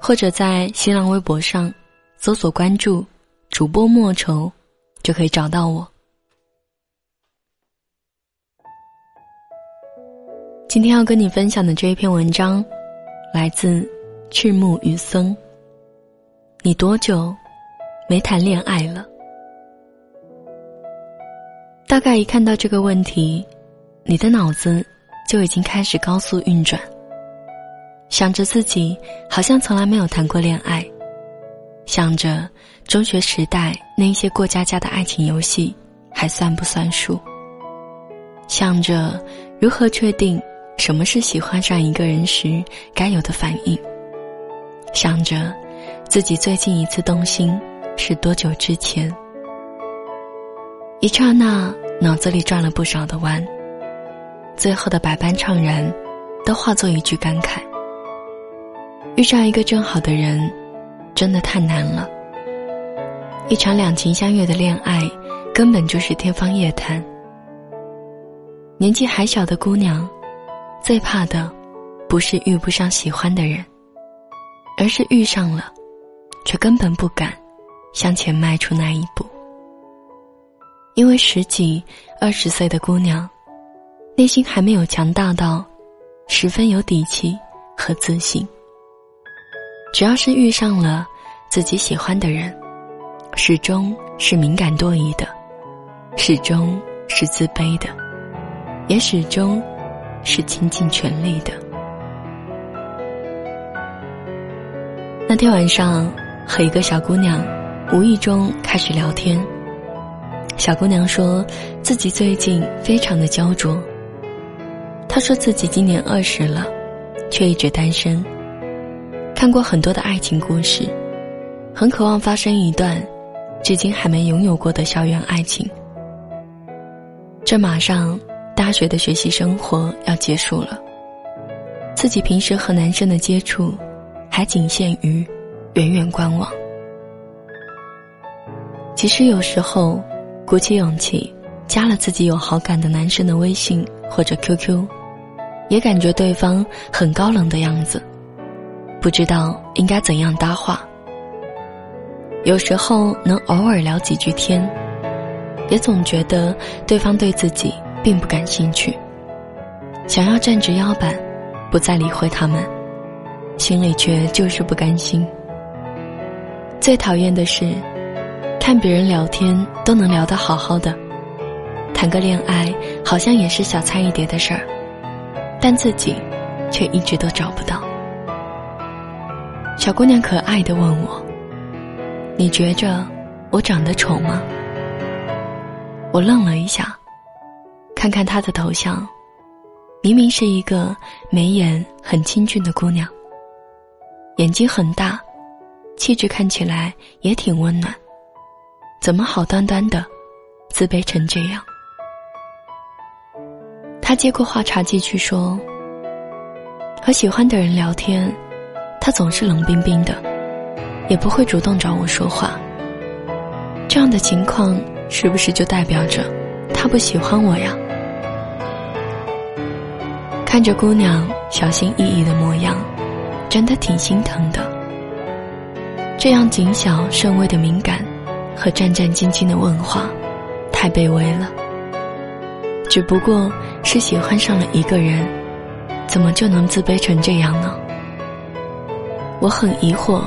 或者在新浪微博上搜索关注主播莫愁，就可以找到我。今天要跟你分享的这一篇文章，来自赤木雨森。你多久没谈恋爱了？大概一看到这个问题，你的脑子就已经开始高速运转。想着自己好像从来没有谈过恋爱，想着中学时代那些过家家的爱情游戏还算不算数，想着如何确定什么是喜欢上一个人时该有的反应，想着自己最近一次动心是多久之前，一刹那脑子里转了不少的弯，最后的百般怅然，都化作一句感慨。遇上一个正好的人，真的太难了。一场两情相悦的恋爱，根本就是天方夜谭。年纪还小的姑娘，最怕的，不是遇不上喜欢的人，而是遇上了，却根本不敢向前迈出那一步。因为十几、二十岁的姑娘，内心还没有强大到，十分有底气和自信。只要是遇上了自己喜欢的人，始终是敏感多疑的，始终是自卑的，也始终是倾尽全力的。那天晚上和一个小姑娘无意中开始聊天，小姑娘说自己最近非常的焦灼。她说自己今年二十了，却一直单身。看过很多的爱情故事，很渴望发生一段至今还没拥有过的校园爱情。这马上大学的学习生活要结束了，自己平时和男生的接触还仅限于远远观望。其实有时候鼓起勇气加了自己有好感的男生的微信或者 QQ，也感觉对方很高冷的样子。不知道应该怎样搭话。有时候能偶尔聊几句天，也总觉得对方对自己并不感兴趣。想要站直腰板，不再理会他们，心里却就是不甘心。最讨厌的是，看别人聊天都能聊得好好的，谈个恋爱好像也是小菜一碟的事儿，但自己却一直都找不到。小姑娘可爱的问我：“你觉着我长得丑吗？”我愣了一下，看看她的头像，明明是一个眉眼很清俊的姑娘，眼睛很大，气质看起来也挺温暖，怎么好端端的自卑成这样？她接过话茬继续说：“和喜欢的人聊天。”他总是冷冰冰的，也不会主动找我说话。这样的情况是不是就代表着他不喜欢我呀？看着姑娘小心翼翼的模样，真的挺心疼的。这样谨小慎微的敏感和战战兢兢的问话，太卑微了。只不过是喜欢上了一个人，怎么就能自卑成这样呢？我很疑惑，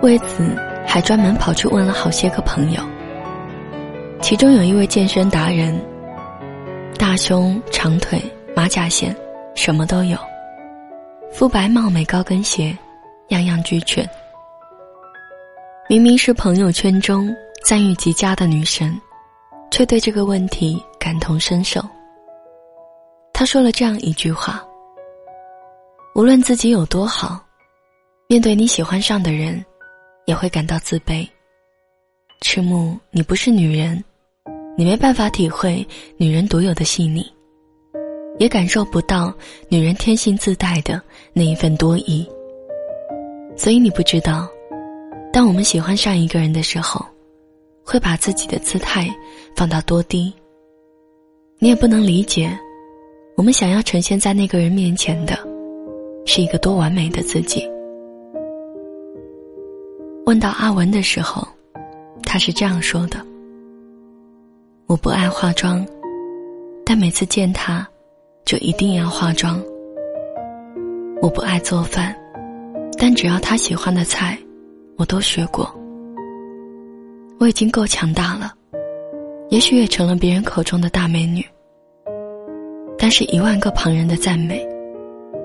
为此还专门跑去问了好些个朋友。其中有一位健身达人，大胸、长腿、马甲线，什么都有，肤白貌美、高跟鞋，样样俱全。明明是朋友圈中赞誉极佳的女神，却对这个问题感同身受。他说了这样一句话：“无论自己有多好。”面对你喜欢上的人，也会感到自卑。赤木，你不是女人，你没办法体会女人独有的细腻，也感受不到女人天性自带的那一份多疑。所以你不知道，当我们喜欢上一个人的时候，会把自己的姿态放到多低。你也不能理解，我们想要呈现在那个人面前的，是一个多完美的自己。问到阿文的时候，他是这样说的：“我不爱化妆，但每次见他，就一定要化妆。我不爱做饭。”但只要他喜欢的菜，我都学过。我已经够强大了，也许也成了别人口中的大美女。但是，一万个旁人的赞美，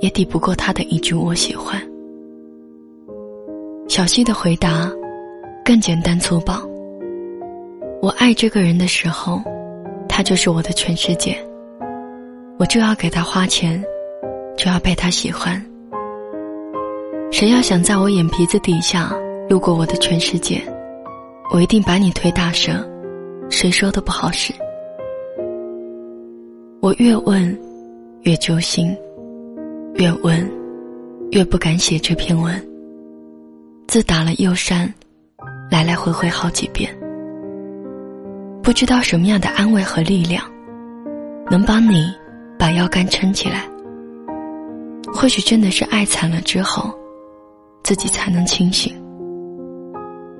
也抵不过他的一句“我喜欢”。小溪的回答更简单粗暴：我爱这个人的时候，他就是我的全世界。我就要给他花钱，就要被他喜欢。谁要想在我眼皮子底下路过我的全世界，我一定把你推大蛇，谁说都不好使？我越问，越揪心；越问，越不敢写这篇文。自打了又删，来来回回好几遍，不知道什么样的安慰和力量，能帮你把腰杆撑起来。或许真的是爱惨了之后。自己才能清醒，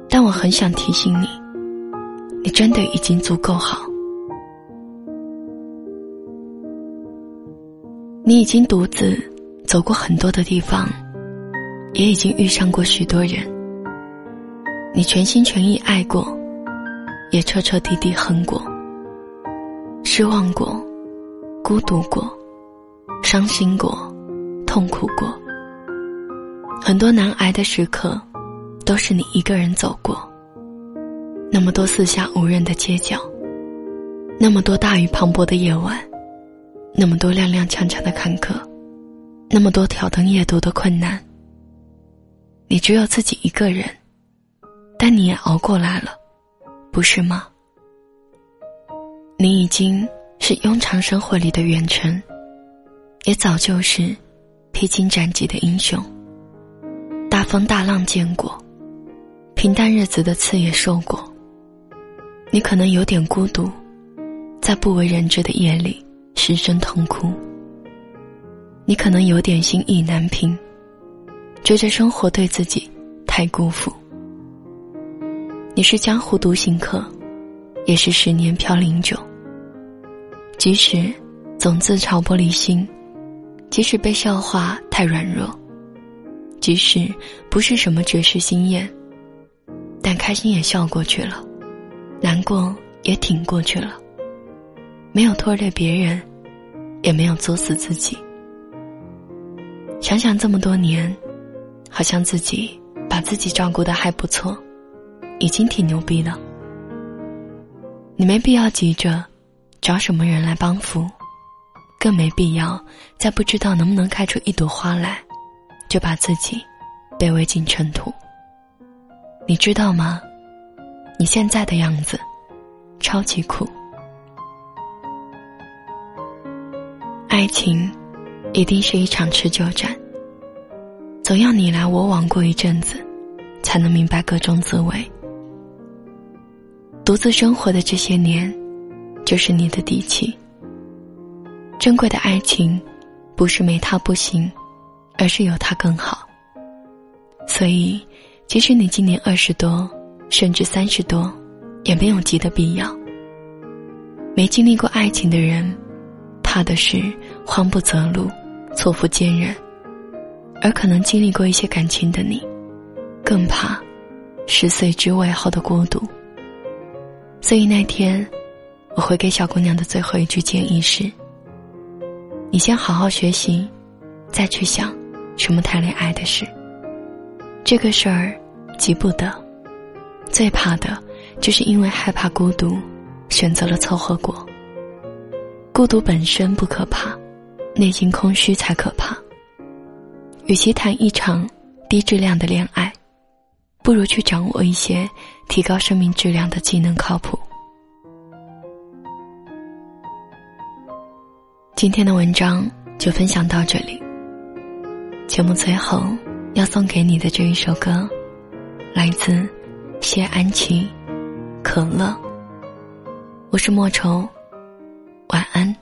但我很想提醒你，你真的已经足够好。你已经独自走过很多的地方，也已经遇上过许多人。你全心全意爱过，也彻彻底底恨过，失望过，孤独过，伤心过，痛苦过。很多难挨的时刻，都是你一个人走过。那么多四下无人的街角，那么多大雨磅礴的夜晚，那么多踉踉跄跄的坎坷，那么多挑灯夜读的困难。你只有自己一个人，但你也熬过来了，不是吗？你已经是庸常生活里的远程，也早就是披荆斩棘的英雄。大风大浪见过，平淡日子的刺也受过。你可能有点孤独，在不为人知的夜里失声痛哭。你可能有点心意难平，觉着生活对自己太辜负。你是江湖独行客，也是十年飘零酒。即使总自嘲玻璃心，即使被笑话太软弱。即使不是什么绝世心眼，但开心也笑过去了，难过也挺过去了，没有拖累别人，也没有作死自己。想想这么多年，好像自己把自己照顾的还不错，已经挺牛逼了。你没必要急着找什么人来帮扶，更没必要在不知道能不能开出一朵花来。就把自己卑微进尘土。你知道吗？你现在的样子超级酷。爱情一定是一场持久战，总要你来我往过一阵子，才能明白各种滋味。独自生活的这些年，就是你的底气。珍贵的爱情，不是没他不行。而是有他更好。所以，即使你今年二十多，甚至三十多，也没有急的必要。没经历过爱情的人，怕的是慌不择路、错付坚韧；而可能经历过一些感情的你，更怕十岁之外后的孤独。所以那天，我会给小姑娘的最后一句建议是：你先好好学习，再去想。什么谈恋爱的事？这个事儿急不得，最怕的就是因为害怕孤独，选择了凑合过。孤独本身不可怕，内心空虚才可怕。与其谈一场低质量的恋爱，不如去掌握一些提高生命质量的技能靠谱。今天的文章就分享到这里。节目最后要送给你的这一首歌，来自谢安琪，《可乐》。我是莫愁，晚安。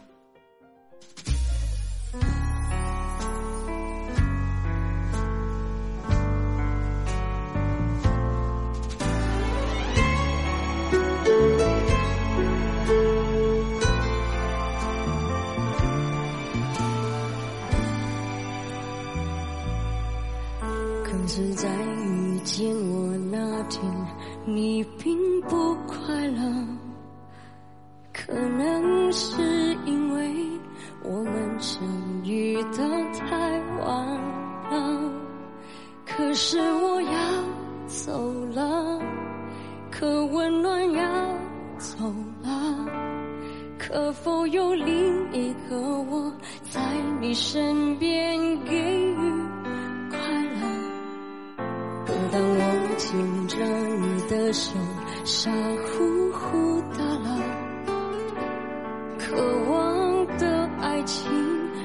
爱情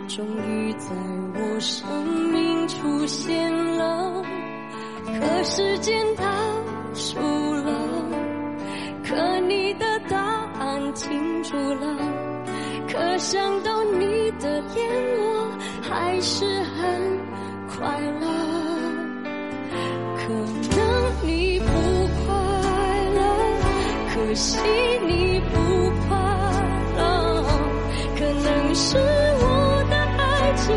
终于在我生命出现了。可时间倒数了，可你的答案停住了，可想到你的脸，我还是很快乐。可能你不快乐，可惜你不是我的爱情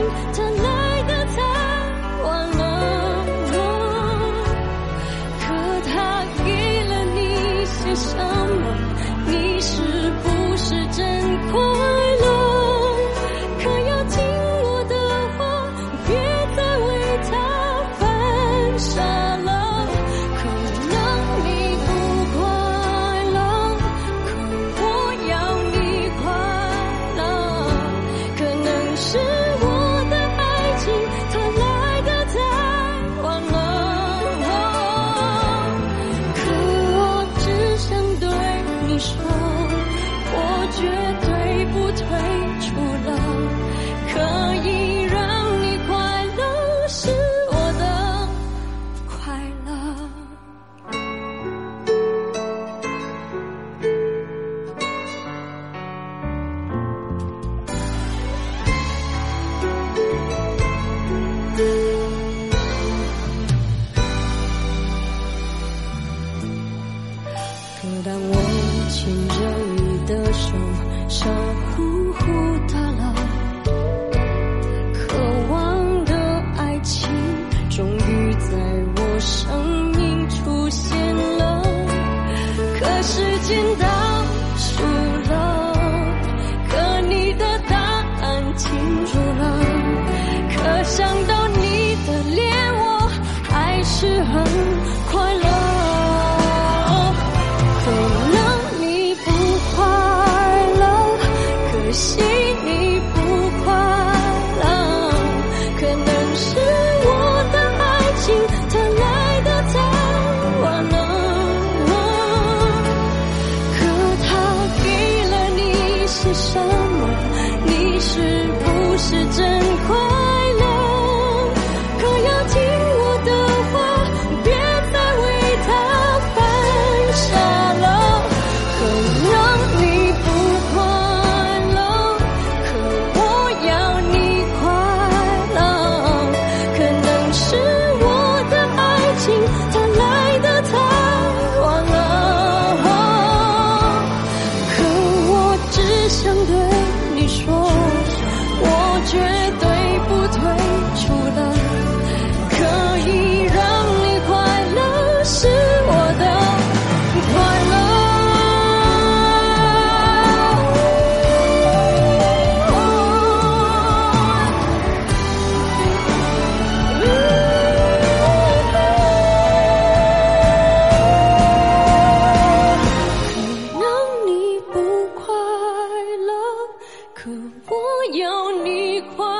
什么？你是不是真空？想对你说我要你快。